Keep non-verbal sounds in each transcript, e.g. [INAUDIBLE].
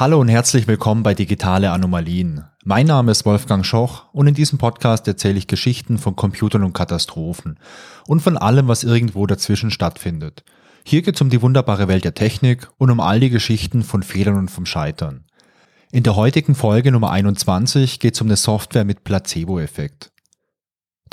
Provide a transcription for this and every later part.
Hallo und herzlich willkommen bei Digitale Anomalien. Mein Name ist Wolfgang Schoch und in diesem Podcast erzähle ich Geschichten von Computern und Katastrophen und von allem, was irgendwo dazwischen stattfindet. Hier geht es um die wunderbare Welt der Technik und um all die Geschichten von Fehlern und vom Scheitern. In der heutigen Folge Nummer 21 geht es um eine Software mit Placebo-Effekt.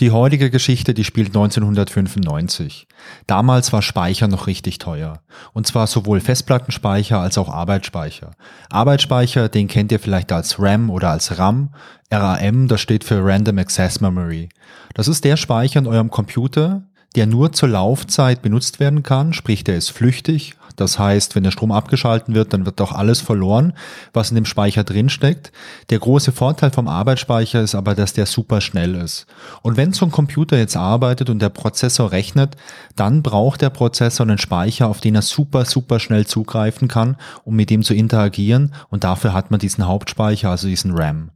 Die heutige Geschichte, die spielt 1995. Damals war Speicher noch richtig teuer. Und zwar sowohl Festplattenspeicher als auch Arbeitsspeicher. Arbeitsspeicher, den kennt ihr vielleicht als RAM oder als RAM. RAM, das steht für Random Access Memory. Das ist der Speicher in eurem Computer, der nur zur Laufzeit benutzt werden kann, sprich der ist flüchtig, das heißt, wenn der Strom abgeschalten wird, dann wird doch alles verloren, was in dem Speicher drinsteckt. Der große Vorteil vom Arbeitsspeicher ist aber, dass der super schnell ist. Und wenn so ein Computer jetzt arbeitet und der Prozessor rechnet, dann braucht der Prozessor einen Speicher, auf den er super, super schnell zugreifen kann, um mit dem zu interagieren. Und dafür hat man diesen Hauptspeicher, also diesen RAM.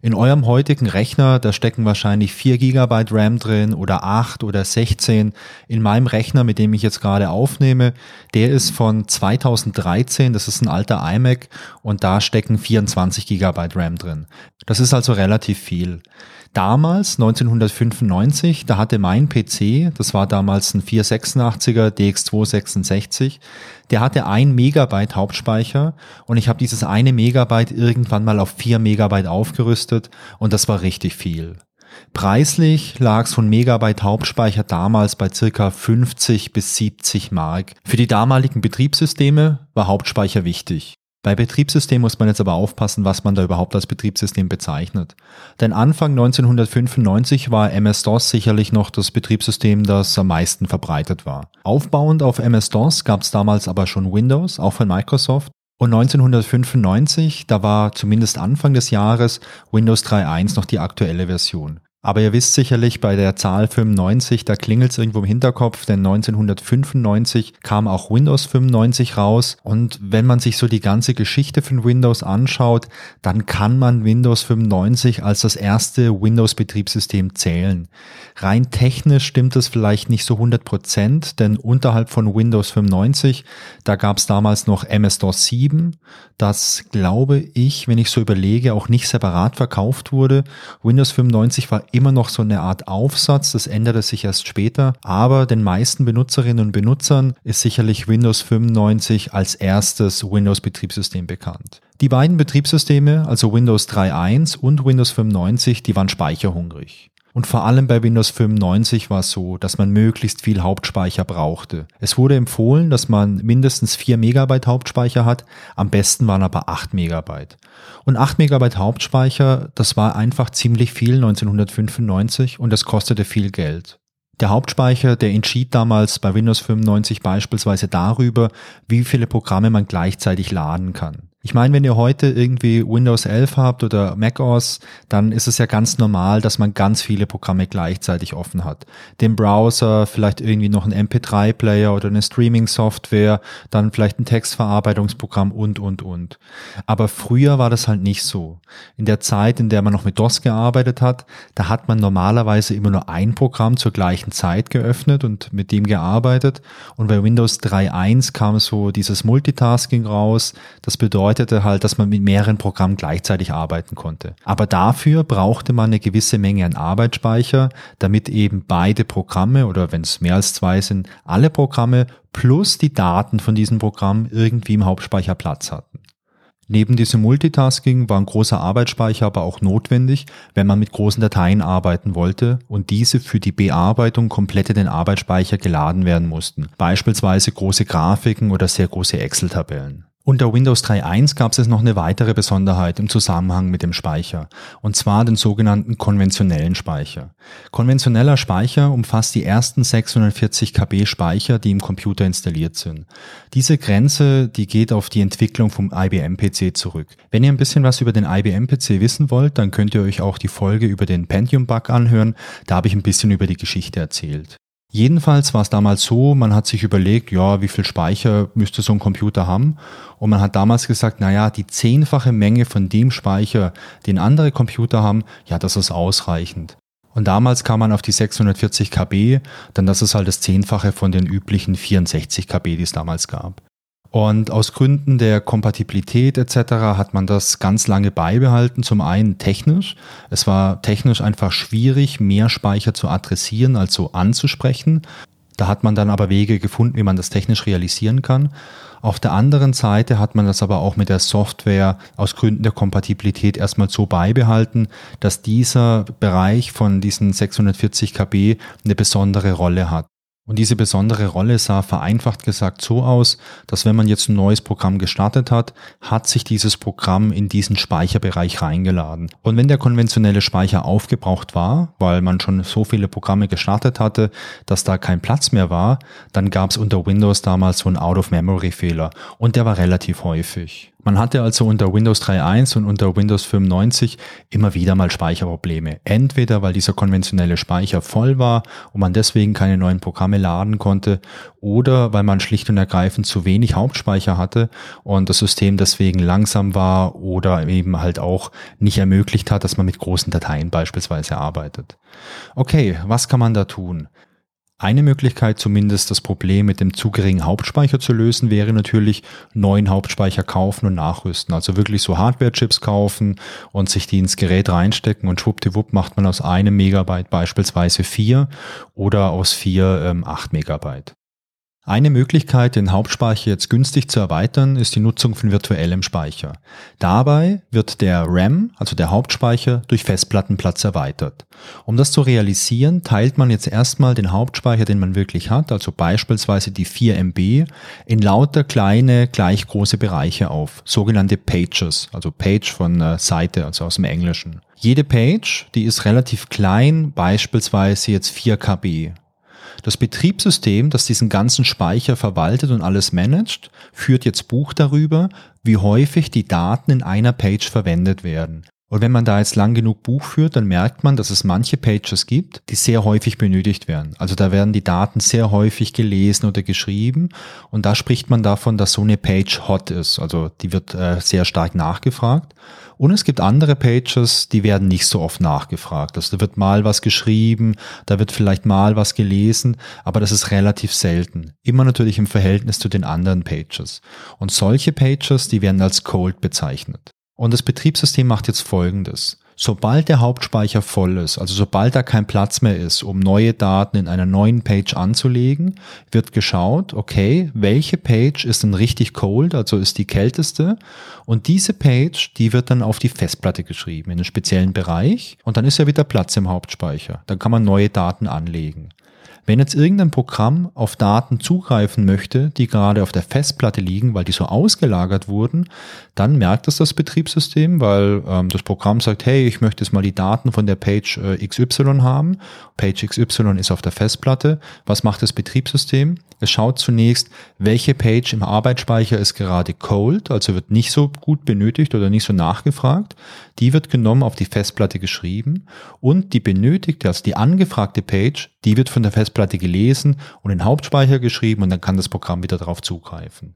In eurem heutigen Rechner, da stecken wahrscheinlich 4 GB RAM drin oder 8 oder 16. In meinem Rechner, mit dem ich jetzt gerade aufnehme, der ist von 2013, das ist ein alter iMac und da stecken 24 GB RAM drin. Das ist also relativ viel. Damals, 1995, da hatte mein PC, das war damals ein 486er DX266, der hatte ein Megabyte Hauptspeicher und ich habe dieses eine Megabyte irgendwann mal auf vier Megabyte aufgerüstet und das war richtig viel. Preislich lag so ein Megabyte Hauptspeicher damals bei circa 50 bis 70 Mark. Für die damaligen Betriebssysteme war Hauptspeicher wichtig. Bei Betriebssystem muss man jetzt aber aufpassen, was man da überhaupt als Betriebssystem bezeichnet. Denn Anfang 1995 war MS-DOS sicherlich noch das Betriebssystem, das am meisten verbreitet war. Aufbauend auf MS-DOS gab es damals aber schon Windows, auch von Microsoft. Und 1995, da war zumindest Anfang des Jahres Windows 3.1 noch die aktuelle Version. Aber ihr wisst sicherlich bei der Zahl 95, da klingelt es irgendwo im Hinterkopf, denn 1995 kam auch Windows 95 raus und wenn man sich so die ganze Geschichte von Windows anschaut, dann kann man Windows 95 als das erste Windows-Betriebssystem zählen. Rein technisch stimmt es vielleicht nicht so 100 Prozent, denn unterhalb von Windows 95, da gab es damals noch MS-DOS 7, das glaube ich, wenn ich so überlege, auch nicht separat verkauft wurde. Windows 95 war immer noch so eine Art Aufsatz, das änderte sich erst später, aber den meisten Benutzerinnen und Benutzern ist sicherlich Windows 95 als erstes Windows-Betriebssystem bekannt. Die beiden Betriebssysteme, also Windows 3.1 und Windows 95, die waren speicherhungrig. Und vor allem bei Windows 95 war es so, dass man möglichst viel Hauptspeicher brauchte. Es wurde empfohlen, dass man mindestens 4 Megabyte Hauptspeicher hat, am besten waren aber 8 Megabyte. Und 8 Megabyte Hauptspeicher, das war einfach ziemlich viel 1995 und das kostete viel Geld. Der Hauptspeicher, der entschied damals bei Windows 95 beispielsweise darüber, wie viele Programme man gleichzeitig laden kann. Ich meine, wenn ihr heute irgendwie Windows 11 habt oder macOS, dann ist es ja ganz normal, dass man ganz viele Programme gleichzeitig offen hat. Den Browser, vielleicht irgendwie noch ein MP3-Player oder eine Streaming-Software, dann vielleicht ein Textverarbeitungsprogramm und, und, und. Aber früher war das halt nicht so. In der Zeit, in der man noch mit DOS gearbeitet hat, da hat man normalerweise immer nur ein Programm zur gleichen Zeit geöffnet und mit dem gearbeitet. Und bei Windows 3.1 kam so dieses Multitasking raus. Das bedeutet, bedeutete halt, dass man mit mehreren Programmen gleichzeitig arbeiten konnte. Aber dafür brauchte man eine gewisse Menge an Arbeitsspeicher, damit eben beide Programme oder wenn es mehr als zwei sind, alle Programme plus die Daten von diesem Programm irgendwie im Hauptspeicher Platz hatten. Neben diesem Multitasking war ein großer Arbeitsspeicher aber auch notwendig, wenn man mit großen Dateien arbeiten wollte und diese für die Bearbeitung komplett in den Arbeitsspeicher geladen werden mussten, beispielsweise große Grafiken oder sehr große Excel-Tabellen. Unter Windows 3.1 gab es noch eine weitere Besonderheit im Zusammenhang mit dem Speicher, und zwar den sogenannten konventionellen Speicher. Konventioneller Speicher umfasst die ersten 640 KB Speicher, die im Computer installiert sind. Diese Grenze, die geht auf die Entwicklung vom IBM-PC zurück. Wenn ihr ein bisschen was über den IBM-PC wissen wollt, dann könnt ihr euch auch die Folge über den Pentium-Bug anhören, da habe ich ein bisschen über die Geschichte erzählt. Jedenfalls war es damals so, man hat sich überlegt, ja, wie viel Speicher müsste so ein Computer haben? Und man hat damals gesagt, naja, die zehnfache Menge von dem Speicher, den andere Computer haben, ja, das ist ausreichend. Und damals kam man auf die 640 KB, denn das ist halt das Zehnfache von den üblichen 64 KB, die es damals gab. Und aus Gründen der Kompatibilität etc. hat man das ganz lange beibehalten. Zum einen technisch. Es war technisch einfach schwierig, mehr Speicher zu adressieren als so anzusprechen. Da hat man dann aber Wege gefunden, wie man das technisch realisieren kann. Auf der anderen Seite hat man das aber auch mit der Software aus Gründen der Kompatibilität erstmal so beibehalten, dass dieser Bereich von diesen 640 KB eine besondere Rolle hat. Und diese besondere Rolle sah vereinfacht gesagt so aus, dass wenn man jetzt ein neues Programm gestartet hat, hat sich dieses Programm in diesen Speicherbereich reingeladen. Und wenn der konventionelle Speicher aufgebraucht war, weil man schon so viele Programme gestartet hatte, dass da kein Platz mehr war, dann gab es unter Windows damals so einen Out-of-Memory-Fehler. Und der war relativ häufig. Man hatte also unter Windows 3.1 und unter Windows 95 immer wieder mal Speicherprobleme. Entweder weil dieser konventionelle Speicher voll war und man deswegen keine neuen Programme laden konnte oder weil man schlicht und ergreifend zu wenig Hauptspeicher hatte und das System deswegen langsam war oder eben halt auch nicht ermöglicht hat, dass man mit großen Dateien beispielsweise arbeitet. Okay, was kann man da tun? Eine Möglichkeit, zumindest das Problem mit dem zu geringen Hauptspeicher zu lösen, wäre natürlich neuen Hauptspeicher kaufen und nachrüsten. Also wirklich so Hardware-Chips kaufen und sich die ins Gerät reinstecken und schwuppdiwupp macht man aus einem Megabyte beispielsweise vier oder aus vier ähm, acht Megabyte. Eine Möglichkeit, den Hauptspeicher jetzt günstig zu erweitern, ist die Nutzung von virtuellem Speicher. Dabei wird der RAM, also der Hauptspeicher, durch Festplattenplatz erweitert. Um das zu realisieren, teilt man jetzt erstmal den Hauptspeicher, den man wirklich hat, also beispielsweise die 4 MB, in lauter kleine, gleich große Bereiche auf, sogenannte Pages, also Page von äh, Seite, also aus dem Englischen. Jede Page, die ist relativ klein, beispielsweise jetzt 4 KB. Das Betriebssystem, das diesen ganzen Speicher verwaltet und alles managt, führt jetzt Buch darüber, wie häufig die Daten in einer Page verwendet werden. Und wenn man da jetzt lang genug Buch führt, dann merkt man, dass es manche Pages gibt, die sehr häufig benötigt werden. Also da werden die Daten sehr häufig gelesen oder geschrieben. Und da spricht man davon, dass so eine Page hot ist. Also die wird äh, sehr stark nachgefragt. Und es gibt andere Pages, die werden nicht so oft nachgefragt. Also da wird mal was geschrieben, da wird vielleicht mal was gelesen, aber das ist relativ selten. Immer natürlich im Verhältnis zu den anderen Pages. Und solche Pages, die werden als cold bezeichnet. Und das Betriebssystem macht jetzt Folgendes. Sobald der Hauptspeicher voll ist, also sobald da kein Platz mehr ist, um neue Daten in einer neuen Page anzulegen, wird geschaut, okay, welche Page ist denn richtig cold, also ist die kälteste. Und diese Page, die wird dann auf die Festplatte geschrieben, in einen speziellen Bereich. Und dann ist ja wieder Platz im Hauptspeicher. Dann kann man neue Daten anlegen. Wenn jetzt irgendein Programm auf Daten zugreifen möchte, die gerade auf der Festplatte liegen, weil die so ausgelagert wurden, dann merkt es das Betriebssystem, weil ähm, das Programm sagt, hey, ich möchte jetzt mal die Daten von der Page äh, XY haben. Page XY ist auf der Festplatte. Was macht das Betriebssystem? Es schaut zunächst, welche Page im Arbeitsspeicher ist gerade cold, also wird nicht so gut benötigt oder nicht so nachgefragt. Die wird genommen, auf die Festplatte geschrieben und die benötigte, also die angefragte Page, die wird von der Festplatte gelesen und in den Hauptspeicher geschrieben und dann kann das Programm wieder darauf zugreifen.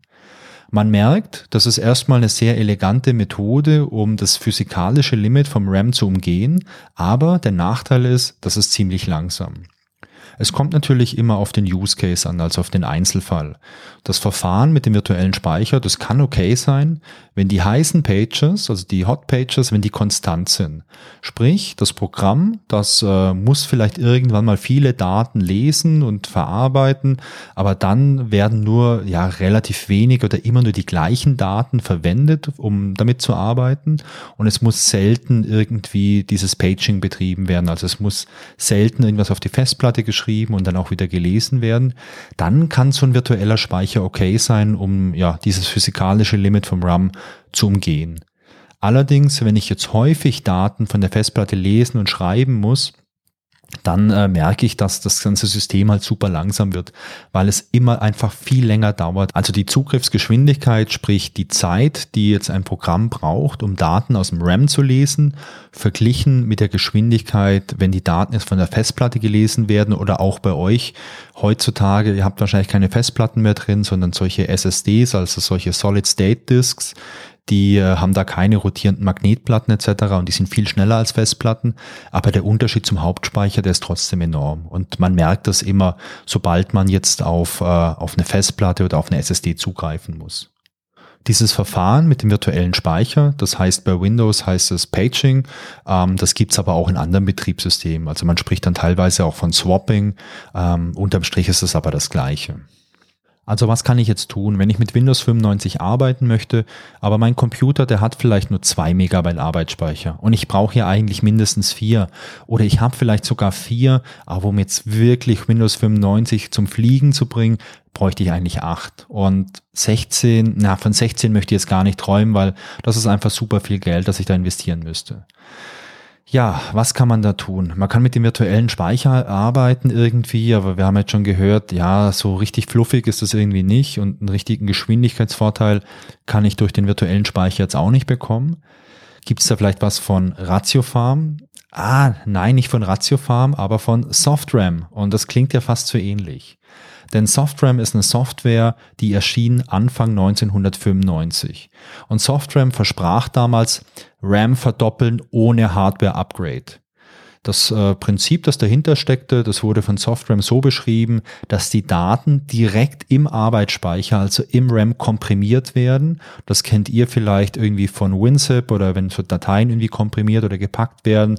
Man merkt, das ist erstmal eine sehr elegante Methode, um das physikalische Limit vom RAM zu umgehen, aber der Nachteil ist, das ist ziemlich langsam. Es kommt natürlich immer auf den Use Case an, also auf den Einzelfall. Das Verfahren mit dem virtuellen Speicher, das kann okay sein, wenn die heißen Pages, also die Hot Pages, wenn die konstant sind. Sprich, das Programm, das äh, muss vielleicht irgendwann mal viele Daten lesen und verarbeiten, aber dann werden nur ja relativ wenig oder immer nur die gleichen Daten verwendet, um damit zu arbeiten und es muss selten irgendwie dieses Paging betrieben werden. Also es muss selten irgendwas auf die Festplatte geschrieben und dann auch wieder gelesen werden. Dann kann so ein virtueller Speicher okay sein, um ja dieses physikalische Limit vom RAM zu umgehen. Allerdings, wenn ich jetzt häufig Daten von der Festplatte lesen und schreiben muss, dann äh, merke ich, dass das ganze System halt super langsam wird, weil es immer einfach viel länger dauert. Also die Zugriffsgeschwindigkeit, sprich die Zeit, die jetzt ein Programm braucht, um Daten aus dem RAM zu lesen, verglichen mit der Geschwindigkeit, wenn die Daten jetzt von der Festplatte gelesen werden oder auch bei euch heutzutage, ihr habt wahrscheinlich keine Festplatten mehr drin, sondern solche SSDs, also solche Solid State Disks, die äh, haben da keine rotierenden Magnetplatten etc. und die sind viel schneller als Festplatten, aber der Unterschied zum Hauptspeicher, der ist trotzdem enorm und man merkt das immer, sobald man jetzt auf, äh, auf eine Festplatte oder auf eine SSD zugreifen muss. Dieses Verfahren mit dem virtuellen Speicher, das heißt bei Windows heißt es Paging, ähm, das gibt's aber auch in anderen Betriebssystemen. Also man spricht dann teilweise auch von Swapping, ähm, unterm Strich ist es aber das gleiche. Also was kann ich jetzt tun, wenn ich mit Windows 95 arbeiten möchte, aber mein Computer, der hat vielleicht nur zwei Megabyte Arbeitsspeicher und ich brauche ja eigentlich mindestens vier oder ich habe vielleicht sogar vier, aber um jetzt wirklich Windows 95 zum Fliegen zu bringen, bräuchte ich eigentlich acht und 16, na von 16 möchte ich jetzt gar nicht träumen, weil das ist einfach super viel Geld, das ich da investieren müsste. Ja, was kann man da tun? Man kann mit dem virtuellen Speicher arbeiten irgendwie, aber wir haben jetzt schon gehört, ja, so richtig fluffig ist das irgendwie nicht und einen richtigen Geschwindigkeitsvorteil kann ich durch den virtuellen Speicher jetzt auch nicht bekommen. Gibt es da vielleicht was von Ratiofarm? Ah, nein, nicht von Ratiofarm, aber von SoftRAM und das klingt ja fast so ähnlich. Denn SoftRAM ist eine Software, die erschien Anfang 1995. Und SoftRAM versprach damals RAM verdoppeln ohne Hardware-Upgrade. Das äh, Prinzip, das dahinter steckte, das wurde von SoftRAM so beschrieben, dass die Daten direkt im Arbeitsspeicher, also im RAM, komprimiert werden. Das kennt ihr vielleicht irgendwie von WinZip oder wenn so Dateien irgendwie komprimiert oder gepackt werden.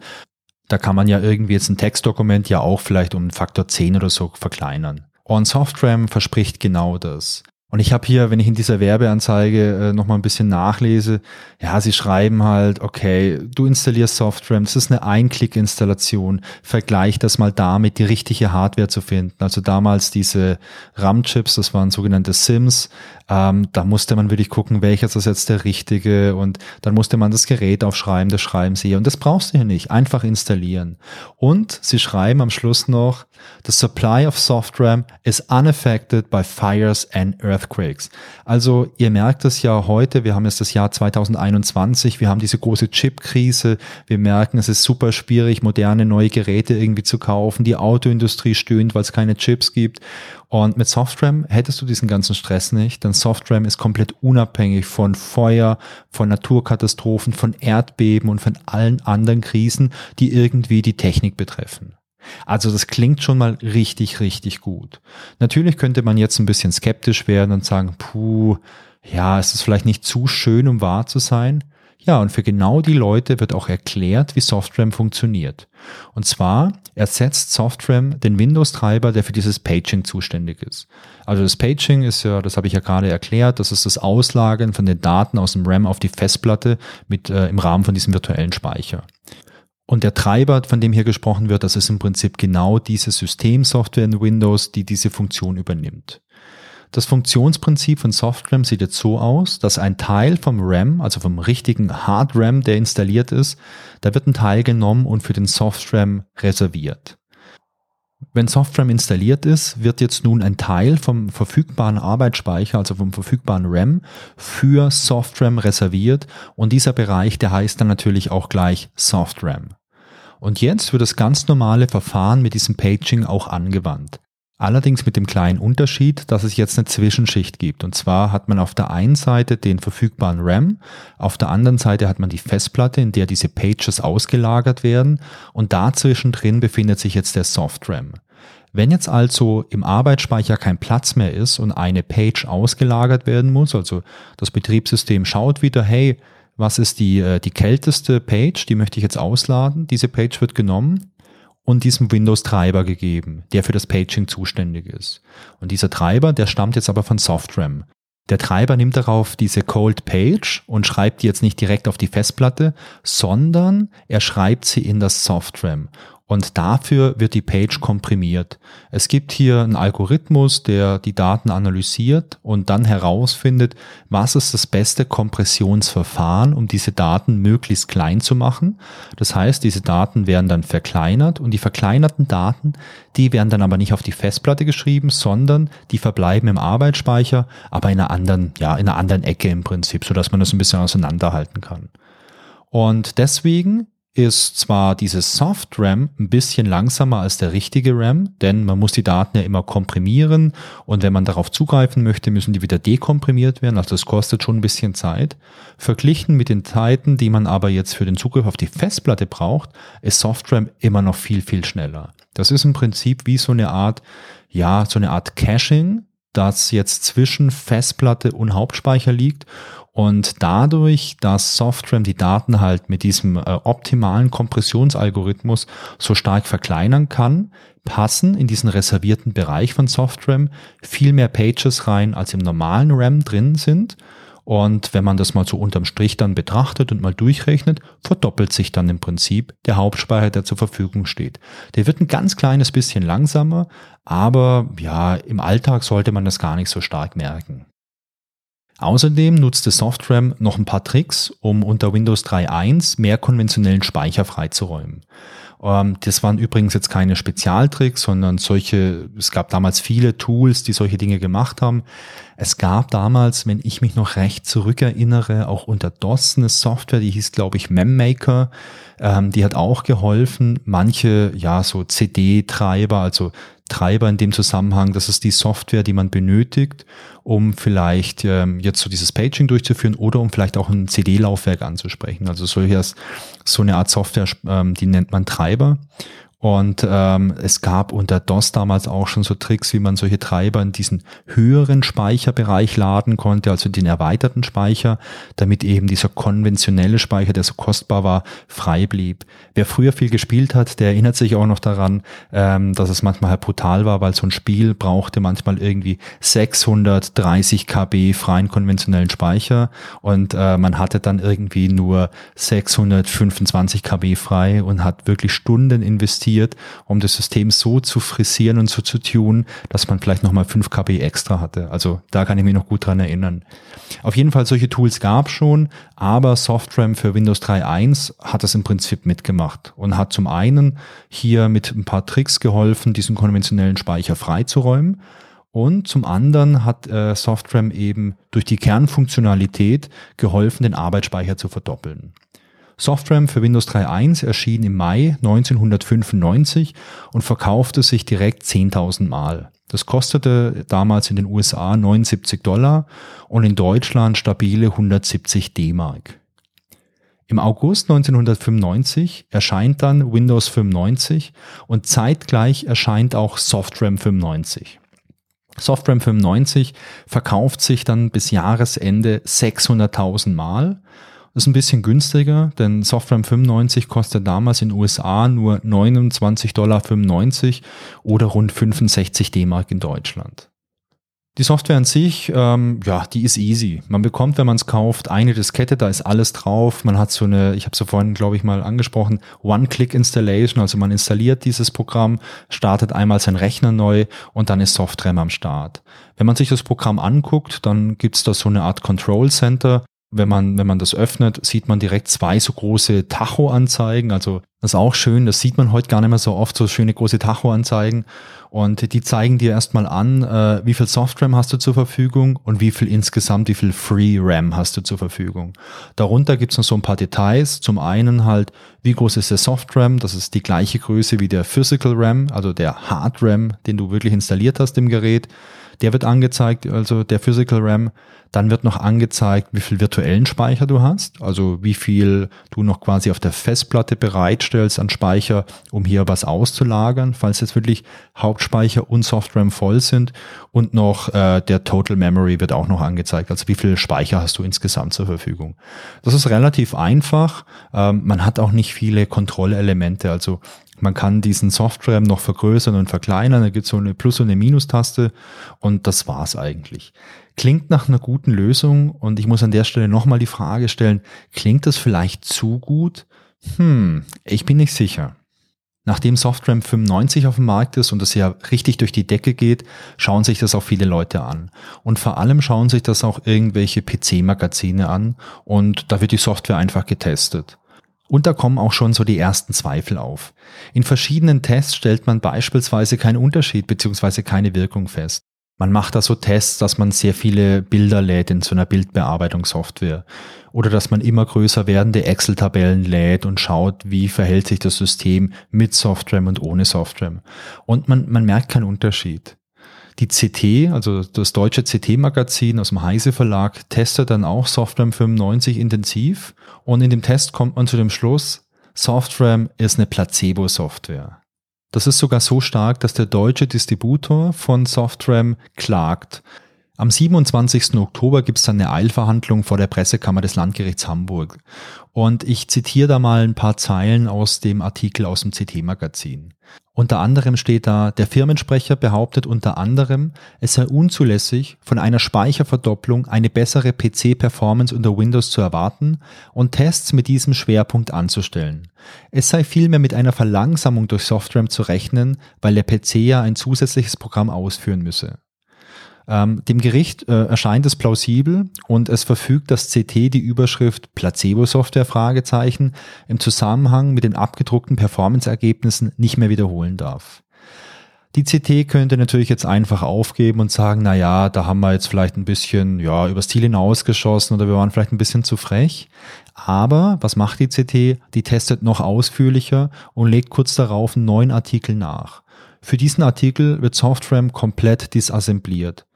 Da kann man ja irgendwie jetzt ein Textdokument ja auch vielleicht um Faktor 10 oder so verkleinern. Und SoftRAM verspricht genau das. Und ich habe hier, wenn ich in dieser Werbeanzeige äh, nochmal ein bisschen nachlese, ja, sie schreiben halt, okay, du installierst SoftRAM, das ist eine Einklick-Installation, vergleich das mal damit, die richtige Hardware zu finden. Also damals diese RAM-Chips, das waren sogenannte SIMs, ähm, da musste man wirklich gucken, welcher ist jetzt der richtige. Und dann musste man das Gerät aufschreiben, das schreiben sie. Und das brauchst du hier nicht, einfach installieren. Und sie schreiben am Schluss noch, the supply of SoftRAM is unaffected by fires and earthquakes. Also ihr merkt es ja heute, wir haben jetzt das Jahr 2021, wir haben diese große Chip-Krise, wir merken, es ist super schwierig, moderne neue Geräte irgendwie zu kaufen, die Autoindustrie stöhnt, weil es keine Chips gibt und mit SoftRAM hättest du diesen ganzen Stress nicht, denn SoftRAM ist komplett unabhängig von Feuer, von Naturkatastrophen, von Erdbeben und von allen anderen Krisen, die irgendwie die Technik betreffen. Also das klingt schon mal richtig, richtig gut. Natürlich könnte man jetzt ein bisschen skeptisch werden und sagen, puh, ja, ist es vielleicht nicht zu schön, um wahr zu sein? Ja, und für genau die Leute wird auch erklärt, wie SoftRAM funktioniert. Und zwar ersetzt SoftRAM den Windows-Treiber, der für dieses Paging zuständig ist. Also das Paging ist ja, das habe ich ja gerade erklärt, das ist das Auslagern von den Daten aus dem RAM auf die Festplatte mit äh, im Rahmen von diesem virtuellen Speicher. Und der Treiber, von dem hier gesprochen wird, das ist im Prinzip genau diese Systemsoftware in Windows, die diese Funktion übernimmt. Das Funktionsprinzip von SoftRAM sieht jetzt so aus, dass ein Teil vom RAM, also vom richtigen Hard RAM, der installiert ist, da wird ein Teil genommen und für den SoftRAM reserviert. Wenn SoftRAM installiert ist, wird jetzt nun ein Teil vom verfügbaren Arbeitsspeicher, also vom verfügbaren RAM, für SoftRAM reserviert und dieser Bereich, der heißt dann natürlich auch gleich SoftRAM. Und jetzt wird das ganz normale Verfahren mit diesem Paging auch angewandt. Allerdings mit dem kleinen Unterschied, dass es jetzt eine Zwischenschicht gibt. Und zwar hat man auf der einen Seite den verfügbaren RAM, auf der anderen Seite hat man die Festplatte, in der diese Pages ausgelagert werden und dazwischen drin befindet sich jetzt der Soft RAM. Wenn jetzt also im Arbeitsspeicher kein Platz mehr ist und eine Page ausgelagert werden muss, also das Betriebssystem schaut wieder, hey, was ist die, äh, die kälteste Page, die möchte ich jetzt ausladen, diese Page wird genommen, und diesem Windows-Treiber gegeben, der für das Paging zuständig ist. Und dieser Treiber, der stammt jetzt aber von SoftRAM. Der Treiber nimmt darauf diese Cold Page und schreibt die jetzt nicht direkt auf die Festplatte, sondern er schreibt sie in das SoftRAM. Und dafür wird die Page komprimiert. Es gibt hier einen Algorithmus, der die Daten analysiert und dann herausfindet, was ist das beste Kompressionsverfahren, um diese Daten möglichst klein zu machen. Das heißt, diese Daten werden dann verkleinert und die verkleinerten Daten, die werden dann aber nicht auf die Festplatte geschrieben, sondern die verbleiben im Arbeitsspeicher, aber in einer anderen, ja, in einer anderen Ecke im Prinzip, so dass man das ein bisschen auseinanderhalten kann. Und deswegen ist zwar dieses Soft RAM ein bisschen langsamer als der richtige RAM, denn man muss die Daten ja immer komprimieren und wenn man darauf zugreifen möchte, müssen die wieder dekomprimiert werden, also das kostet schon ein bisschen Zeit. Verglichen mit den Zeiten, die man aber jetzt für den Zugriff auf die Festplatte braucht, ist Soft RAM immer noch viel, viel schneller. Das ist im Prinzip wie so eine Art, ja, so eine Art Caching, das jetzt zwischen Festplatte und Hauptspeicher liegt und dadurch, dass Softram die Daten halt mit diesem äh, optimalen Kompressionsalgorithmus so stark verkleinern kann, passen in diesen reservierten Bereich von Softram viel mehr Pages rein, als im normalen RAM drin sind. Und wenn man das mal so unterm Strich dann betrachtet und mal durchrechnet, verdoppelt sich dann im Prinzip der Hauptspeicher, der zur Verfügung steht. Der wird ein ganz kleines bisschen langsamer, aber ja, im Alltag sollte man das gar nicht so stark merken. Außerdem nutzte Softram noch ein paar Tricks, um unter Windows 3.1 mehr konventionellen Speicher freizuräumen. Ähm, das waren übrigens jetzt keine Spezialtricks, sondern solche, es gab damals viele Tools, die solche Dinge gemacht haben. Es gab damals, wenn ich mich noch recht zurückerinnere, auch unter DOS eine Software, die hieß, glaube ich, MemMaker. Ähm, die hat auch geholfen, manche, ja, so CD-Treiber, also Treiber in dem Zusammenhang, das ist die Software, die man benötigt, um vielleicht ähm, jetzt so dieses Paging durchzuführen oder um vielleicht auch ein CD-Laufwerk anzusprechen. Also so, so eine Art Software, ähm, die nennt man Treiber. Und ähm, es gab unter DOS damals auch schon so Tricks, wie man solche Treiber in diesen höheren Speicherbereich laden konnte, also den erweiterten Speicher, damit eben dieser konventionelle Speicher, der so kostbar war, frei blieb. Wer früher viel gespielt hat, der erinnert sich auch noch daran, ähm, dass es manchmal halt brutal war, weil so ein Spiel brauchte manchmal irgendwie 630 KB freien konventionellen Speicher und äh, man hatte dann irgendwie nur 625 KB frei und hat wirklich Stunden investiert investiert, um das System so zu frisieren und so zu tun, dass man vielleicht nochmal 5 KB extra hatte. Also da kann ich mich noch gut dran erinnern. Auf jeden Fall solche Tools gab schon, aber SoftRAM für Windows 3.1 hat das im Prinzip mitgemacht und hat zum einen hier mit ein paar Tricks geholfen, diesen konventionellen Speicher freizuräumen. Und zum anderen hat äh, SoftRAM eben durch die Kernfunktionalität geholfen, den Arbeitsspeicher zu verdoppeln. SoftRAM für Windows 3.1 erschien im Mai 1995 und verkaufte sich direkt 10.000 Mal. Das kostete damals in den USA 79 Dollar und in Deutschland stabile 170 D-Mark. Im August 1995 erscheint dann Windows 95 und zeitgleich erscheint auch SoftRAM 95. SoftRAM 95 verkauft sich dann bis Jahresende 600.000 Mal ist ein bisschen günstiger, denn Software 95 kostet damals in USA nur 29,95 Dollar oder rund 65 D-Mark in Deutschland. Die Software an sich, ähm, ja, die ist easy. Man bekommt, wenn man es kauft, eine Diskette, da ist alles drauf. Man hat so eine, ich habe es vorhin, glaube ich, mal angesprochen, One-Click-Installation. Also man installiert dieses Programm, startet einmal seinen Rechner neu und dann ist Software am Start. Wenn man sich das Programm anguckt, dann gibt's da so eine Art Control Center wenn man, wenn man das öffnet, sieht man direkt zwei so große Tacho-Anzeigen. Also das ist auch schön, das sieht man heute gar nicht mehr so oft, so schöne große Tacho-Anzeigen. Und die zeigen dir erstmal an, äh, wie viel Soft-RAM hast du zur Verfügung und wie viel insgesamt, wie viel Free-RAM hast du zur Verfügung. Darunter gibt's noch so ein paar Details. Zum einen halt, wie groß ist der Soft-RAM? Das ist die gleiche Größe wie der Physical RAM, also der Hard-RAM, den du wirklich installiert hast im Gerät. Der wird angezeigt, also der Physical RAM. Dann wird noch angezeigt, wie viel virtuellen Speicher du hast, also wie viel du noch quasi auf der Festplatte bereitstellst an Speicher, um hier was auszulagern, falls jetzt wirklich Hauptspeicher und Softram voll sind. Und noch äh, der Total Memory wird auch noch angezeigt, also wie viel Speicher hast du insgesamt zur Verfügung. Das ist relativ einfach. Ähm, man hat auch nicht viele Kontrollelemente, also man kann diesen Software noch vergrößern und verkleinern. Da gibt es so eine Plus- und eine Minus-Taste und das war's eigentlich. Klingt nach einer guten Lösung und ich muss an der Stelle nochmal die Frage stellen, klingt das vielleicht zu gut? Hm, ich bin nicht sicher. Nachdem Softram 95 auf dem Markt ist und es ja richtig durch die Decke geht, schauen sich das auch viele Leute an. Und vor allem schauen sich das auch irgendwelche PC-Magazine an und da wird die Software einfach getestet. Und da kommen auch schon so die ersten Zweifel auf. In verschiedenen Tests stellt man beispielsweise keinen Unterschied bzw. keine Wirkung fest. Man macht da so Tests, dass man sehr viele Bilder lädt in so einer Bildbearbeitungssoftware. Oder dass man immer größer werdende Excel-Tabellen lädt und schaut, wie verhält sich das System mit Softram und ohne Softram. Und man, man merkt keinen Unterschied. Die CT, also das deutsche CT-Magazin aus dem Heise Verlag, testet dann auch Softram 95 intensiv. Und in dem Test kommt man zu dem Schluss, Softram ist eine Placebo-Software. Das ist sogar so stark, dass der deutsche Distributor von Softram klagt. Am 27. Oktober gibt es dann eine Eilverhandlung vor der Pressekammer des Landgerichts Hamburg. Und ich zitiere da mal ein paar Zeilen aus dem Artikel aus dem CT-Magazin. Unter anderem steht da, der Firmensprecher behauptet unter anderem, es sei unzulässig, von einer Speicherverdopplung eine bessere PC-Performance unter Windows zu erwarten und Tests mit diesem Schwerpunkt anzustellen. Es sei vielmehr mit einer Verlangsamung durch Software zu rechnen, weil der PC ja ein zusätzliches Programm ausführen müsse. Ähm, dem Gericht äh, erscheint es plausibel und es verfügt das CT die Überschrift Placebo-Software Fragezeichen im Zusammenhang mit den abgedruckten Performance-Ergebnissen nicht mehr wiederholen darf. Die CT könnte natürlich jetzt einfach aufgeben und sagen, na ja, da haben wir jetzt vielleicht ein bisschen, ja, übers Ziel hinausgeschossen oder wir waren vielleicht ein bisschen zu frech. Aber was macht die CT? Die testet noch ausführlicher und legt kurz darauf einen neuen Artikel nach. Für diesen Artikel wird Softram komplett disassembliert.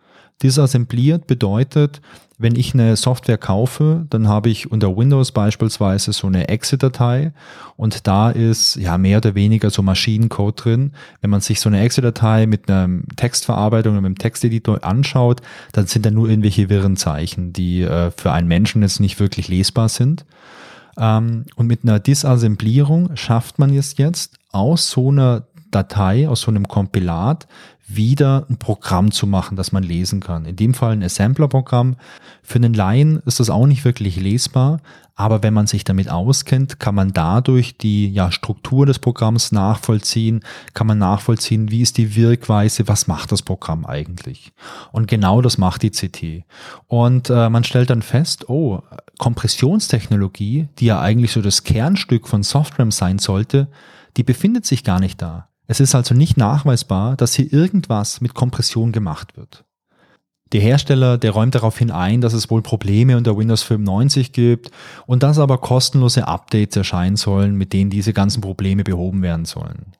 Disassembliert bedeutet, wenn ich eine Software kaufe, dann habe ich unter Windows beispielsweise so eine Exe-Datei und da ist ja mehr oder weniger so Maschinencode drin. Wenn man sich so eine Exe-Datei mit einer Textverarbeitung oder mit einem Texteditor anschaut, dann sind da nur irgendwelche wirren Zeichen, die äh, für einen Menschen jetzt nicht wirklich lesbar sind. Ähm, und mit einer Disassemblierung schafft man es jetzt aus so einer Datei, aus so einem Kompilat wieder ein Programm zu machen, das man lesen kann. In dem Fall ein Assembler-Programm. Für einen Laien ist das auch nicht wirklich lesbar, aber wenn man sich damit auskennt, kann man dadurch die ja, Struktur des Programms nachvollziehen, kann man nachvollziehen, wie ist die Wirkweise, was macht das Programm eigentlich. Und genau das macht die CT. Und äh, man stellt dann fest, oh, Kompressionstechnologie, die ja eigentlich so das Kernstück von Software sein sollte, die befindet sich gar nicht da. Es ist also nicht nachweisbar, dass hier irgendwas mit Kompression gemacht wird. Der Hersteller, der räumt daraufhin ein, dass es wohl Probleme unter Windows 95 gibt und dass aber kostenlose Updates erscheinen sollen, mit denen diese ganzen Probleme behoben werden sollen.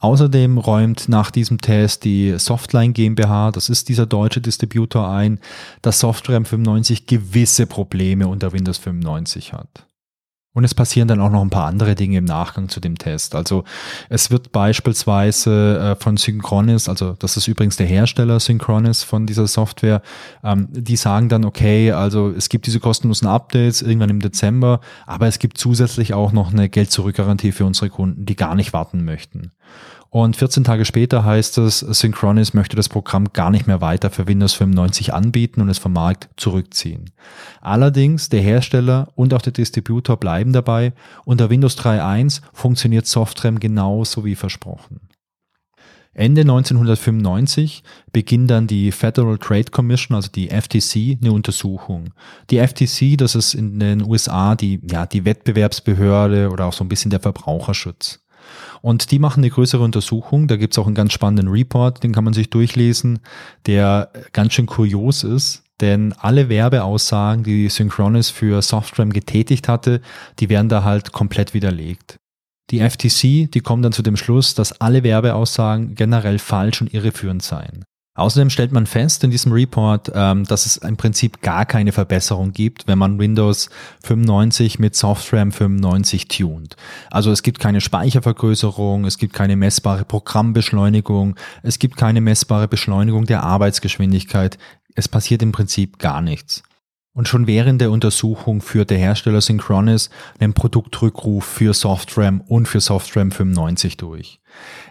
Außerdem räumt nach diesem Test die Softline GmbH, das ist dieser deutsche Distributor ein, dass Software 95 gewisse Probleme unter Windows 95 hat. Und es passieren dann auch noch ein paar andere Dinge im Nachgang zu dem Test. Also es wird beispielsweise äh, von Synchronis, also das ist übrigens der Hersteller Synchronis von dieser Software, ähm, die sagen dann, okay, also es gibt diese kostenlosen Updates irgendwann im Dezember, aber es gibt zusätzlich auch noch eine Geld-Zurück-Garantie für unsere Kunden, die gar nicht warten möchten. Und 14 Tage später heißt es, Synchronis möchte das Programm gar nicht mehr weiter für Windows 95 anbieten und es vom Markt zurückziehen. Allerdings, der Hersteller und auch der Distributor bleiben dabei. Unter Windows 3.1 funktioniert Softrem genauso wie versprochen. Ende 1995 beginnt dann die Federal Trade Commission, also die FTC, eine Untersuchung. Die FTC, das ist in den USA die, ja, die Wettbewerbsbehörde oder auch so ein bisschen der Verbraucherschutz. Und die machen eine größere Untersuchung. Da gibt's auch einen ganz spannenden Report, den kann man sich durchlesen, der ganz schön kurios ist. Denn alle Werbeaussagen, die Synchronis für Softram getätigt hatte, die werden da halt komplett widerlegt. Die FTC, die kommen dann zu dem Schluss, dass alle Werbeaussagen generell falsch und irreführend seien. Außerdem stellt man fest in diesem Report, ähm, dass es im Prinzip gar keine Verbesserung gibt, wenn man Windows 95 mit SoftRAM 95 tunt. Also es gibt keine Speichervergrößerung, es gibt keine messbare Programmbeschleunigung, es gibt keine messbare Beschleunigung der Arbeitsgeschwindigkeit. Es passiert im Prinzip gar nichts. Und schon während der Untersuchung führt der Hersteller Synchronis einen Produktrückruf für SoftRAM und für SoftRAM 95 durch.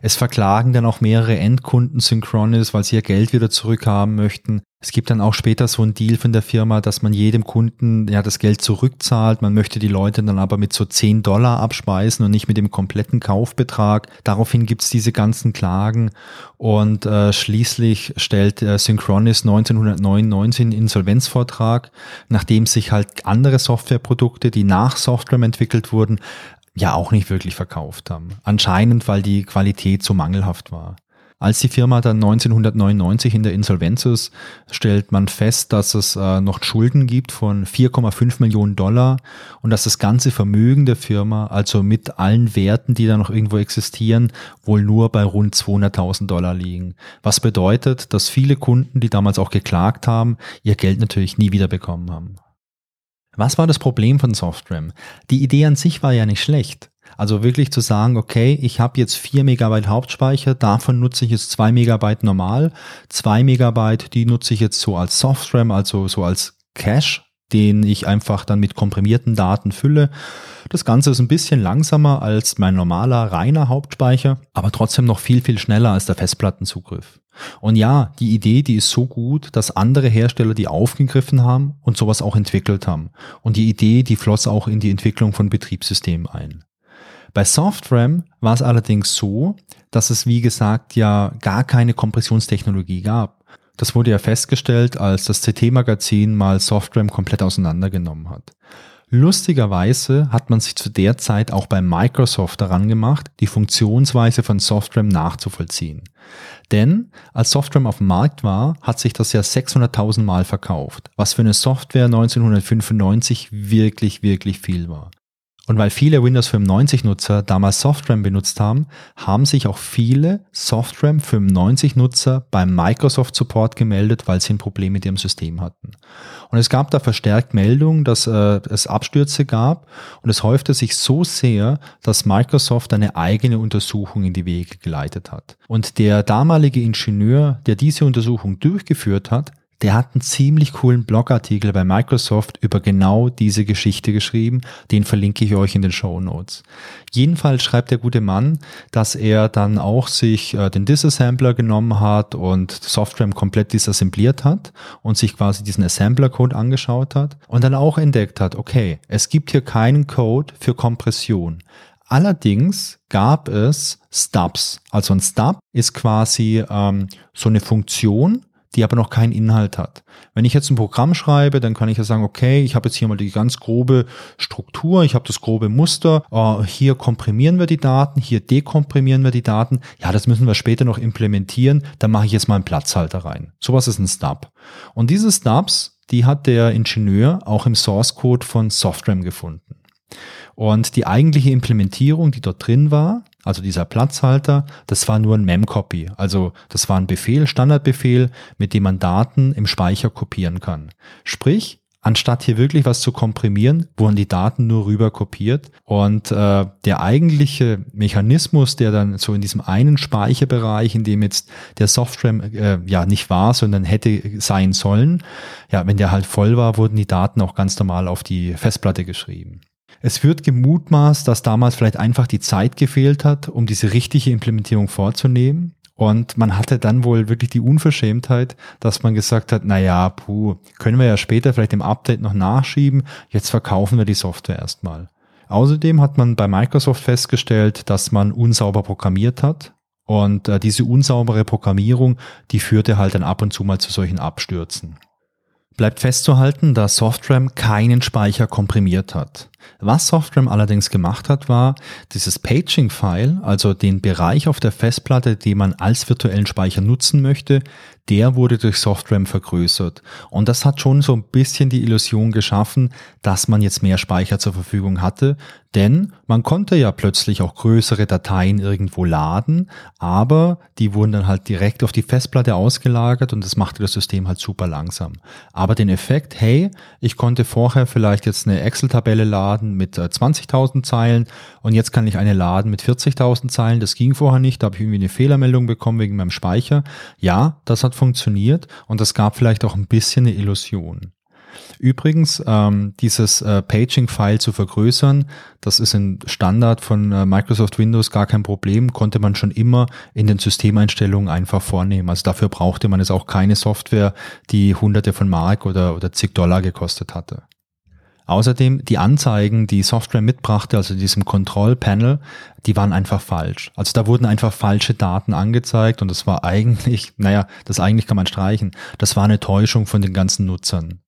Es verklagen dann auch mehrere Endkunden Synchronis, weil sie ihr Geld wieder zurückhaben möchten. Es gibt dann auch später so einen Deal von der Firma, dass man jedem Kunden ja das Geld zurückzahlt. Man möchte die Leute dann aber mit so 10 Dollar abspeisen und nicht mit dem kompletten Kaufbetrag. Daraufhin gibt's diese ganzen Klagen und äh, schließlich stellt äh, Synchronis 1999 einen Insolvenzvortrag, nachdem sich halt andere Softwareprodukte, die nach Software entwickelt wurden, ja auch nicht wirklich verkauft haben. Anscheinend, weil die Qualität so mangelhaft war. Als die Firma dann 1999 in der Insolvenz ist, stellt man fest, dass es äh, noch Schulden gibt von 4,5 Millionen Dollar und dass das ganze Vermögen der Firma, also mit allen Werten, die da noch irgendwo existieren, wohl nur bei rund 200.000 Dollar liegen. Was bedeutet, dass viele Kunden, die damals auch geklagt haben, ihr Geld natürlich nie wieder bekommen haben. Was war das Problem von Softram? Die Idee an sich war ja nicht schlecht. Also wirklich zu sagen, okay, ich habe jetzt 4 Megabyte Hauptspeicher, davon nutze ich jetzt 2 Megabyte normal, 2 Megabyte, die nutze ich jetzt so als Softram, also so als Cache, den ich einfach dann mit komprimierten Daten fülle. Das Ganze ist ein bisschen langsamer als mein normaler reiner Hauptspeicher, aber trotzdem noch viel, viel schneller als der Festplattenzugriff. Und ja, die Idee, die ist so gut, dass andere Hersteller die aufgegriffen haben und sowas auch entwickelt haben. Und die Idee, die floss auch in die Entwicklung von Betriebssystemen ein. Bei SoftRAM war es allerdings so, dass es wie gesagt ja gar keine Kompressionstechnologie gab. Das wurde ja festgestellt, als das CT-Magazin mal SoftRAM komplett auseinandergenommen hat. Lustigerweise hat man sich zu der Zeit auch bei Microsoft daran gemacht, die Funktionsweise von SoftRAM nachzuvollziehen. Denn als SoftRAM auf dem Markt war, hat sich das ja 600.000 Mal verkauft, was für eine Software 1995 wirklich, wirklich viel war. Und weil viele Windows 95 Nutzer damals SoftRAM benutzt haben, haben sich auch viele SoftRAM 95 Nutzer beim Microsoft Support gemeldet, weil sie ein Problem mit ihrem System hatten. Und es gab da verstärkt Meldungen, dass äh, es Abstürze gab und es häufte sich so sehr, dass Microsoft eine eigene Untersuchung in die Wege geleitet hat. Und der damalige Ingenieur, der diese Untersuchung durchgeführt hat, der hat einen ziemlich coolen Blogartikel bei Microsoft über genau diese Geschichte geschrieben. Den verlinke ich euch in den Show Notes. Jedenfalls schreibt der gute Mann, dass er dann auch sich äh, den Disassembler genommen hat und Software komplett disassembliert hat und sich quasi diesen Assembler-Code angeschaut hat und dann auch entdeckt hat, okay, es gibt hier keinen Code für Kompression. Allerdings gab es Stubs. Also ein Stub ist quasi ähm, so eine Funktion, die aber noch keinen Inhalt hat. Wenn ich jetzt ein Programm schreibe, dann kann ich ja sagen, okay, ich habe jetzt hier mal die ganz grobe Struktur, ich habe das grobe Muster, uh, hier komprimieren wir die Daten, hier dekomprimieren wir die Daten. Ja, das müssen wir später noch implementieren, dann mache ich jetzt mal einen Platzhalter rein. Sowas ist ein Stub. Und diese Stubs, die hat der Ingenieur auch im Source Code von Softram gefunden. Und die eigentliche Implementierung, die dort drin war, also dieser Platzhalter, das war nur ein Memcopy. Also das war ein Befehl, Standardbefehl, mit dem man Daten im Speicher kopieren kann. Sprich, anstatt hier wirklich was zu komprimieren, wurden die Daten nur rüber kopiert. Und äh, der eigentliche Mechanismus, der dann so in diesem einen Speicherbereich, in dem jetzt der Software äh, ja nicht war, sondern hätte sein sollen, ja, wenn der halt voll war, wurden die Daten auch ganz normal auf die Festplatte geschrieben. Es wird gemutmaßt, dass damals vielleicht einfach die Zeit gefehlt hat, um diese richtige Implementierung vorzunehmen. Und man hatte dann wohl wirklich die Unverschämtheit, dass man gesagt hat, na ja, puh, können wir ja später vielleicht im Update noch nachschieben, jetzt verkaufen wir die Software erstmal. Außerdem hat man bei Microsoft festgestellt, dass man unsauber programmiert hat. Und äh, diese unsaubere Programmierung, die führte halt dann ab und zu mal zu solchen Abstürzen. Bleibt festzuhalten, dass Softram keinen Speicher komprimiert hat. Was Softram allerdings gemacht hat, war dieses Paging-File, also den Bereich auf der Festplatte, den man als virtuellen Speicher nutzen möchte, der wurde durch Softram vergrößert. Und das hat schon so ein bisschen die Illusion geschaffen, dass man jetzt mehr Speicher zur Verfügung hatte, denn man konnte ja plötzlich auch größere Dateien irgendwo laden, aber die wurden dann halt direkt auf die Festplatte ausgelagert und das machte das System halt super langsam. Aber den Effekt, hey, ich konnte vorher vielleicht jetzt eine Excel-Tabelle laden mit 20.000 äh, Zeilen und jetzt kann ich eine laden mit 40.000 Zeilen, das ging vorher nicht, da habe ich irgendwie eine Fehlermeldung bekommen wegen meinem Speicher. Ja, das hat funktioniert und das gab vielleicht auch ein bisschen eine Illusion. Übrigens, ähm, dieses äh, Paging-File zu vergrößern, das ist ein Standard von äh, Microsoft Windows gar kein Problem, konnte man schon immer in den Systemeinstellungen einfach vornehmen. Also dafür brauchte man es auch keine Software, die hunderte von Mark oder, oder zig Dollar gekostet hatte. Außerdem die Anzeigen, die Software mitbrachte, also diesem Kontrollpanel, die waren einfach falsch. Also da wurden einfach falsche Daten angezeigt und das war eigentlich, [LAUGHS] naja, das eigentlich kann man streichen, das war eine Täuschung von den ganzen Nutzern.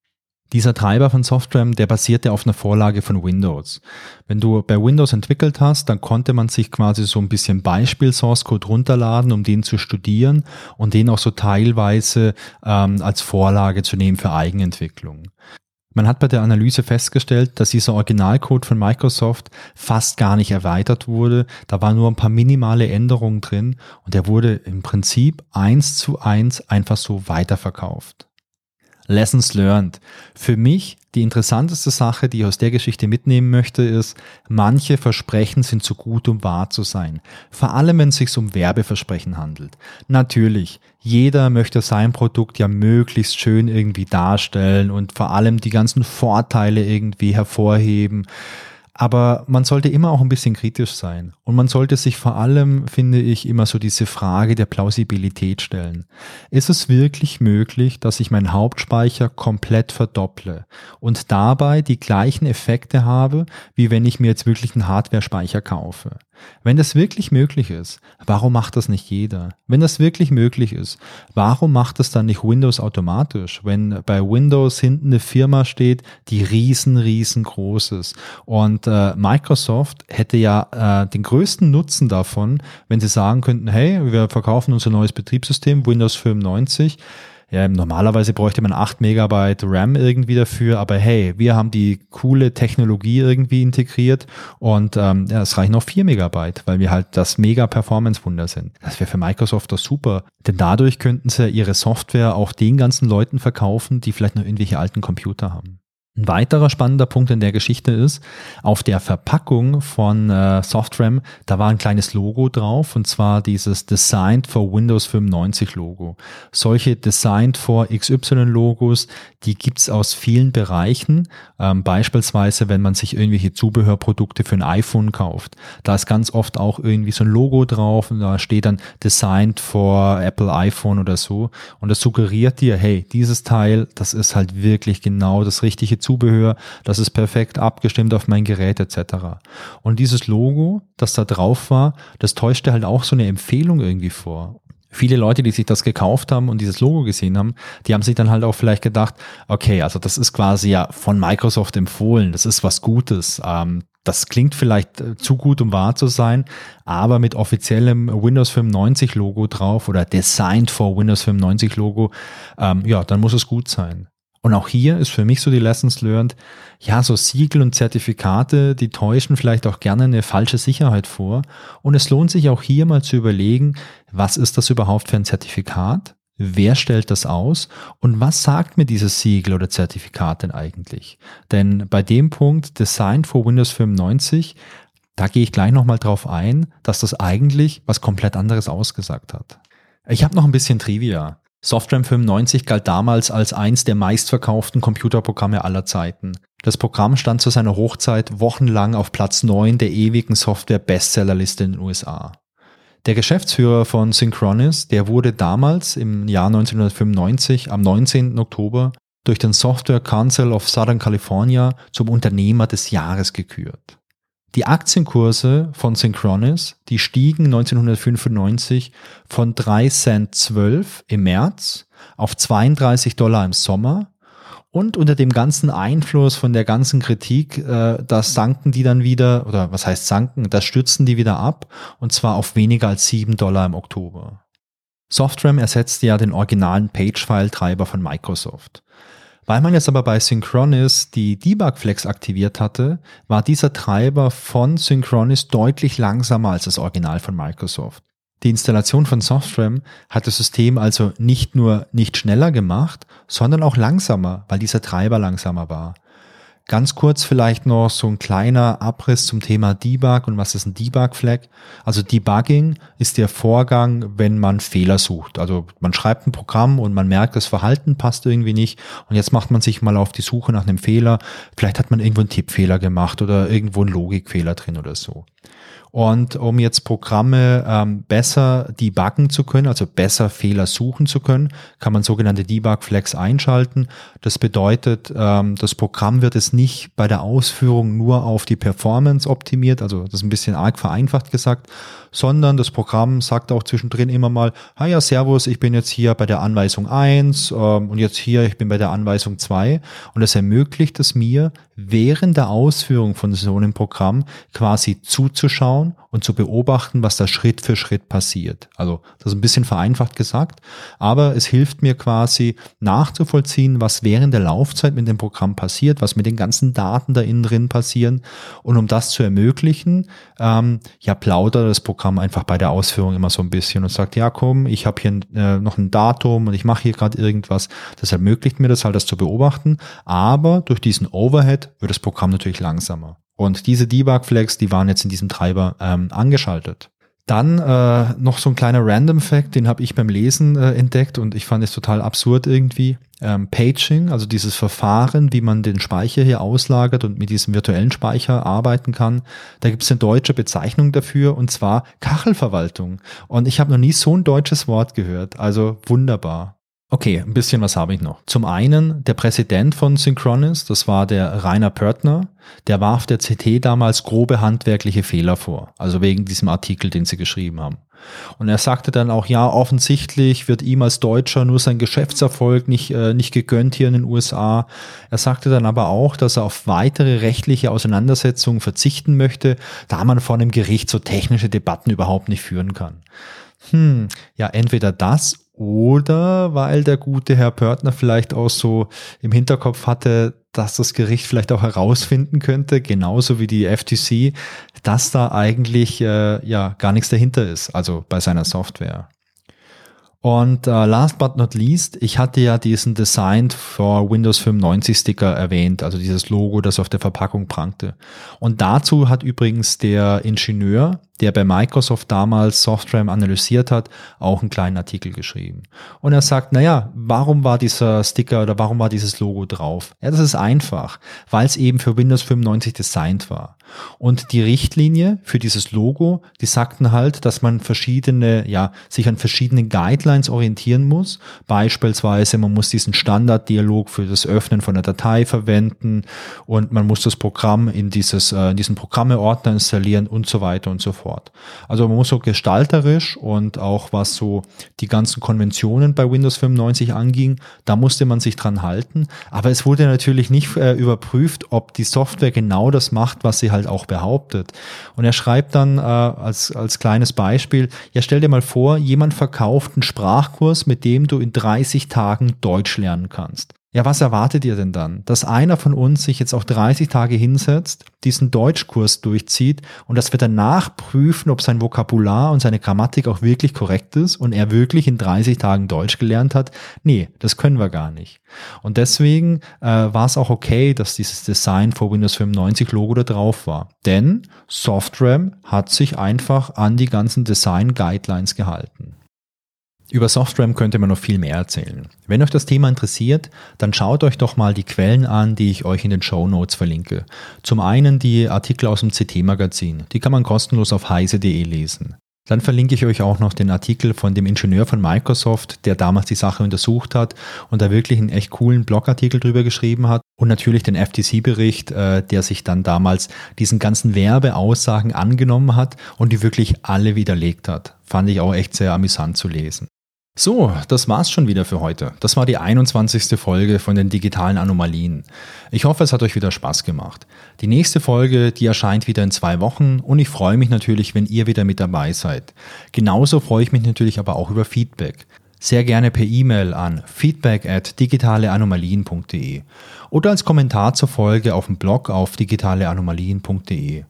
Dieser Treiber von SoftRAM, der basierte auf einer Vorlage von Windows. Wenn du bei Windows entwickelt hast, dann konnte man sich quasi so ein bisschen Beispiel-Source-Code runterladen, um den zu studieren und den auch so teilweise ähm, als Vorlage zu nehmen für Eigenentwicklung. Man hat bei der Analyse festgestellt, dass dieser Originalcode von Microsoft fast gar nicht erweitert wurde. Da waren nur ein paar minimale Änderungen drin und der wurde im Prinzip eins zu eins einfach so weiterverkauft. Lessons learned. Für mich die interessanteste Sache, die ich aus der Geschichte mitnehmen möchte, ist, manche Versprechen sind zu gut, um wahr zu sein. Vor allem, wenn es sich um Werbeversprechen handelt. Natürlich, jeder möchte sein Produkt ja möglichst schön irgendwie darstellen und vor allem die ganzen Vorteile irgendwie hervorheben. Aber man sollte immer auch ein bisschen kritisch sein. Und man sollte sich vor allem, finde ich, immer so diese Frage der Plausibilität stellen. Ist es wirklich möglich, dass ich meinen Hauptspeicher komplett verdopple und dabei die gleichen Effekte habe, wie wenn ich mir jetzt wirklich einen Hardware-Speicher kaufe? Wenn das wirklich möglich ist, warum macht das nicht jeder? Wenn das wirklich möglich ist, warum macht das dann nicht Windows automatisch? Wenn bei Windows hinten eine Firma steht, die riesen, riesengroß ist. Und äh, Microsoft hätte ja äh, den größten Nutzen davon, wenn sie sagen könnten, hey, wir verkaufen unser neues Betriebssystem Windows 95 ja, normalerweise bräuchte man 8 Megabyte RAM irgendwie dafür, aber hey, wir haben die coole Technologie irgendwie integriert und ähm, ja, es reichen noch 4 Megabyte, weil wir halt das Mega-Performance-Wunder sind. Das wäre für Microsoft doch super, denn dadurch könnten sie ihre Software auch den ganzen Leuten verkaufen, die vielleicht noch irgendwelche alten Computer haben. Ein weiterer spannender Punkt in der Geschichte ist, auf der Verpackung von äh, SoftRAM, da war ein kleines Logo drauf und zwar dieses Designed for Windows 95 Logo. Solche Designed for XY Logos, die gibt's aus vielen Bereichen, ähm, beispielsweise wenn man sich irgendwelche Zubehörprodukte für ein iPhone kauft. Da ist ganz oft auch irgendwie so ein Logo drauf und da steht dann Designed for Apple iPhone oder so und das suggeriert dir, hey, dieses Teil, das ist halt wirklich genau das richtige Zubehör, das ist perfekt abgestimmt auf mein Gerät etc. Und dieses Logo, das da drauf war, das täuschte halt auch so eine Empfehlung irgendwie vor viele Leute, die sich das gekauft haben und dieses Logo gesehen haben, die haben sich dann halt auch vielleicht gedacht, okay, also das ist quasi ja von Microsoft empfohlen, das ist was Gutes. Ähm, das klingt vielleicht äh, zu gut, um wahr zu sein, aber mit offiziellem Windows 95 Logo drauf oder Designed for Windows 95 Logo, ähm, ja, dann muss es gut sein. Und auch hier ist für mich so die Lessons learned, ja, so Siegel und Zertifikate, die täuschen vielleicht auch gerne eine falsche Sicherheit vor. Und es lohnt sich auch hier mal zu überlegen, was ist das überhaupt für ein Zertifikat? Wer stellt das aus? Und was sagt mir dieses Siegel oder Zertifikat denn eigentlich? Denn bei dem Punkt Design for Windows 95, da gehe ich gleich nochmal drauf ein, dass das eigentlich was komplett anderes ausgesagt hat. Ich habe noch ein bisschen Trivia. SoftRAM 95 galt damals als eins der meistverkauften Computerprogramme aller Zeiten. Das Programm stand zu seiner Hochzeit wochenlang auf Platz 9 der ewigen Software-Bestsellerliste in den USA. Der Geschäftsführer von Synchronis, der wurde damals im Jahr 1995 am 19. Oktober durch den Software Council of Southern California zum Unternehmer des Jahres gekürt. Die Aktienkurse von Synchronis, die stiegen 1995 von 3 Cent 12 im März auf 32 Dollar im Sommer und unter dem ganzen Einfluss von der ganzen Kritik, äh, das sanken die dann wieder, oder was heißt sanken, das stürzten die wieder ab und zwar auf weniger als 7 Dollar im Oktober. Softram ersetzte ja den originalen Pagefile-Treiber von Microsoft. Weil man jetzt aber bei Synchronis die Debug-Flex aktiviert hatte, war dieser Treiber von Synchronis deutlich langsamer als das Original von Microsoft. Die Installation von SoftRAM hat das System also nicht nur nicht schneller gemacht, sondern auch langsamer, weil dieser Treiber langsamer war. Ganz kurz vielleicht noch so ein kleiner Abriss zum Thema Debug und was ist ein Debug-Flag. Also Debugging ist der Vorgang, wenn man Fehler sucht. Also man schreibt ein Programm und man merkt, das Verhalten passt irgendwie nicht und jetzt macht man sich mal auf die Suche nach einem Fehler. Vielleicht hat man irgendwo einen Tippfehler gemacht oder irgendwo einen Logikfehler drin oder so. Und um jetzt Programme ähm, besser debuggen zu können, also besser Fehler suchen zu können, kann man sogenannte Debug-Flags einschalten. Das bedeutet, ähm, das Programm wird es nicht bei der Ausführung nur auf die Performance optimiert, also das ist ein bisschen arg vereinfacht gesagt, sondern das Programm sagt auch zwischendrin immer mal, ah ja, Servus, ich bin jetzt hier bei der Anweisung eins ähm, und jetzt hier, ich bin bei der Anweisung zwei und das ermöglicht es mir, während der Ausführung von so einem Programm quasi zuzuschauen und zu beobachten, was da Schritt für Schritt passiert. Also das ist ein bisschen vereinfacht gesagt, aber es hilft mir quasi nachzuvollziehen, was während der Laufzeit mit dem Programm passiert, was mit den ganzen Daten da innen drin passieren. Und um das zu ermöglichen, ähm, ja, plaudert das Programm einfach bei der Ausführung immer so ein bisschen und sagt, ja komm, ich habe hier äh, noch ein Datum und ich mache hier gerade irgendwas. Das ermöglicht mir das halt, das zu beobachten. Aber durch diesen Overhead wird das Programm natürlich langsamer. Und diese Debug-Flags, die waren jetzt in diesem Treiber ähm, angeschaltet. Dann äh, noch so ein kleiner Random Fact, den habe ich beim Lesen äh, entdeckt und ich fand es total absurd irgendwie. Ähm, Paging, also dieses Verfahren, wie man den Speicher hier auslagert und mit diesem virtuellen Speicher arbeiten kann, da gibt es eine deutsche Bezeichnung dafür und zwar Kachelverwaltung. Und ich habe noch nie so ein deutsches Wort gehört. Also wunderbar. Okay, ein bisschen was habe ich noch. Zum einen, der Präsident von Synchronis, das war der Rainer Pörtner, der warf der CT damals grobe handwerkliche Fehler vor, also wegen diesem Artikel, den sie geschrieben haben. Und er sagte dann auch, ja, offensichtlich wird ihm als Deutscher nur sein Geschäftserfolg nicht, äh, nicht gegönnt hier in den USA. Er sagte dann aber auch, dass er auf weitere rechtliche Auseinandersetzungen verzichten möchte, da man vor einem Gericht so technische Debatten überhaupt nicht führen kann. Hm, ja, entweder das oder weil der gute Herr Pörtner vielleicht auch so im Hinterkopf hatte, dass das Gericht vielleicht auch herausfinden könnte, genauso wie die FTC, dass da eigentlich äh, ja gar nichts dahinter ist, also bei seiner Software. Und uh, last but not least, ich hatte ja diesen Designed for Windows 95 Sticker erwähnt, also dieses Logo, das auf der Verpackung prangte. Und dazu hat übrigens der Ingenieur, der bei Microsoft damals Software analysiert hat, auch einen kleinen Artikel geschrieben. Und er sagt, naja, warum war dieser Sticker oder warum war dieses Logo drauf? Ja, das ist einfach, weil es eben für Windows 95 designt war. Und die Richtlinie für dieses Logo, die sagten halt, dass man verschiedene, ja, sich an verschiedenen Guidelines orientieren muss. Beispielsweise, man muss diesen Standarddialog für das Öffnen von der Datei verwenden und man muss das Programm in dieses, äh, in diesen Programmeordner installieren und so weiter und so fort. Also man muss so gestalterisch und auch was so die ganzen Konventionen bei Windows 95 anging, da musste man sich dran halten. Aber es wurde natürlich nicht äh, überprüft, ob die Software genau das macht, was sie halt auch behauptet. Und er schreibt dann äh, als, als kleines Beispiel, ja stell dir mal vor, jemand verkauft einen Sprachkurs, mit dem du in 30 Tagen Deutsch lernen kannst. Ja, was erwartet ihr denn dann? Dass einer von uns sich jetzt auch 30 Tage hinsetzt, diesen Deutschkurs durchzieht und dass wir danach prüfen, ob sein Vokabular und seine Grammatik auch wirklich korrekt ist und er wirklich in 30 Tagen Deutsch gelernt hat? Nee, das können wir gar nicht. Und deswegen äh, war es auch okay, dass dieses Design vor Windows 95 Logo da drauf war. Denn Softram hat sich einfach an die ganzen Design Guidelines gehalten. Über SoftRAM könnte man noch viel mehr erzählen. Wenn euch das Thema interessiert, dann schaut euch doch mal die Quellen an, die ich euch in den Show Notes verlinke. Zum einen die Artikel aus dem CT-Magazin, die kann man kostenlos auf heise.de lesen. Dann verlinke ich euch auch noch den Artikel von dem Ingenieur von Microsoft, der damals die Sache untersucht hat und da wirklich einen echt coolen Blogartikel drüber geschrieben hat. Und natürlich den FTC-Bericht, äh, der sich dann damals diesen ganzen Werbeaussagen angenommen hat und die wirklich alle widerlegt hat. Fand ich auch echt sehr amüsant zu lesen. So, das war's schon wieder für heute. Das war die 21. Folge von den digitalen Anomalien. Ich hoffe, es hat euch wieder Spaß gemacht. Die nächste Folge, die erscheint wieder in zwei Wochen und ich freue mich natürlich, wenn ihr wieder mit dabei seid. Genauso freue ich mich natürlich aber auch über Feedback sehr gerne per E-Mail an feedback at digitaleanomalien.de oder als Kommentar zur Folge auf dem Blog auf digitaleanomalien.de.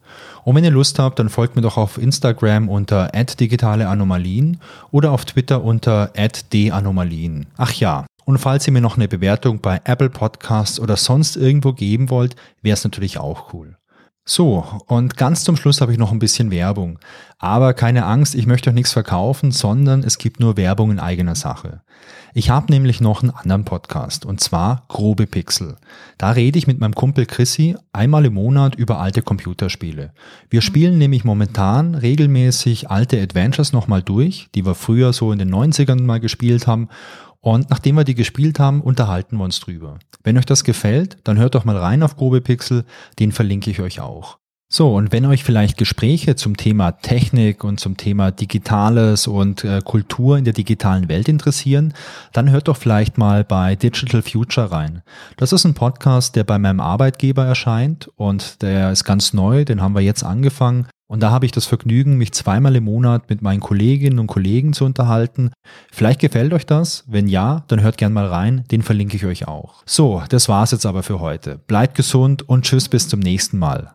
Und wenn ihr Lust habt, dann folgt mir doch auf Instagram unter digitaleanomalien oder auf Twitter unter @danomalien. Ach ja, und falls ihr mir noch eine Bewertung bei Apple Podcasts oder sonst irgendwo geben wollt, wäre es natürlich auch cool. So, und ganz zum Schluss habe ich noch ein bisschen Werbung. Aber keine Angst, ich möchte euch nichts verkaufen, sondern es gibt nur Werbung in eigener Sache. Ich habe nämlich noch einen anderen Podcast und zwar Grobe Pixel. Da rede ich mit meinem Kumpel Chrissy einmal im Monat über alte Computerspiele. Wir spielen nämlich momentan regelmäßig alte Adventures nochmal durch, die wir früher so in den 90ern mal gespielt haben und nachdem wir die gespielt haben, unterhalten wir uns drüber. Wenn euch das gefällt, dann hört doch mal rein auf Grobe Pixel, den verlinke ich euch auch. So, und wenn euch vielleicht Gespräche zum Thema Technik und zum Thema Digitales und äh, Kultur in der digitalen Welt interessieren, dann hört doch vielleicht mal bei Digital Future rein. Das ist ein Podcast, der bei meinem Arbeitgeber erscheint und der ist ganz neu, den haben wir jetzt angefangen und da habe ich das Vergnügen, mich zweimal im Monat mit meinen Kolleginnen und Kollegen zu unterhalten. Vielleicht gefällt euch das. Wenn ja, dann hört gern mal rein. Den verlinke ich euch auch. So, das war's jetzt aber für heute. Bleibt gesund und tschüss bis zum nächsten Mal.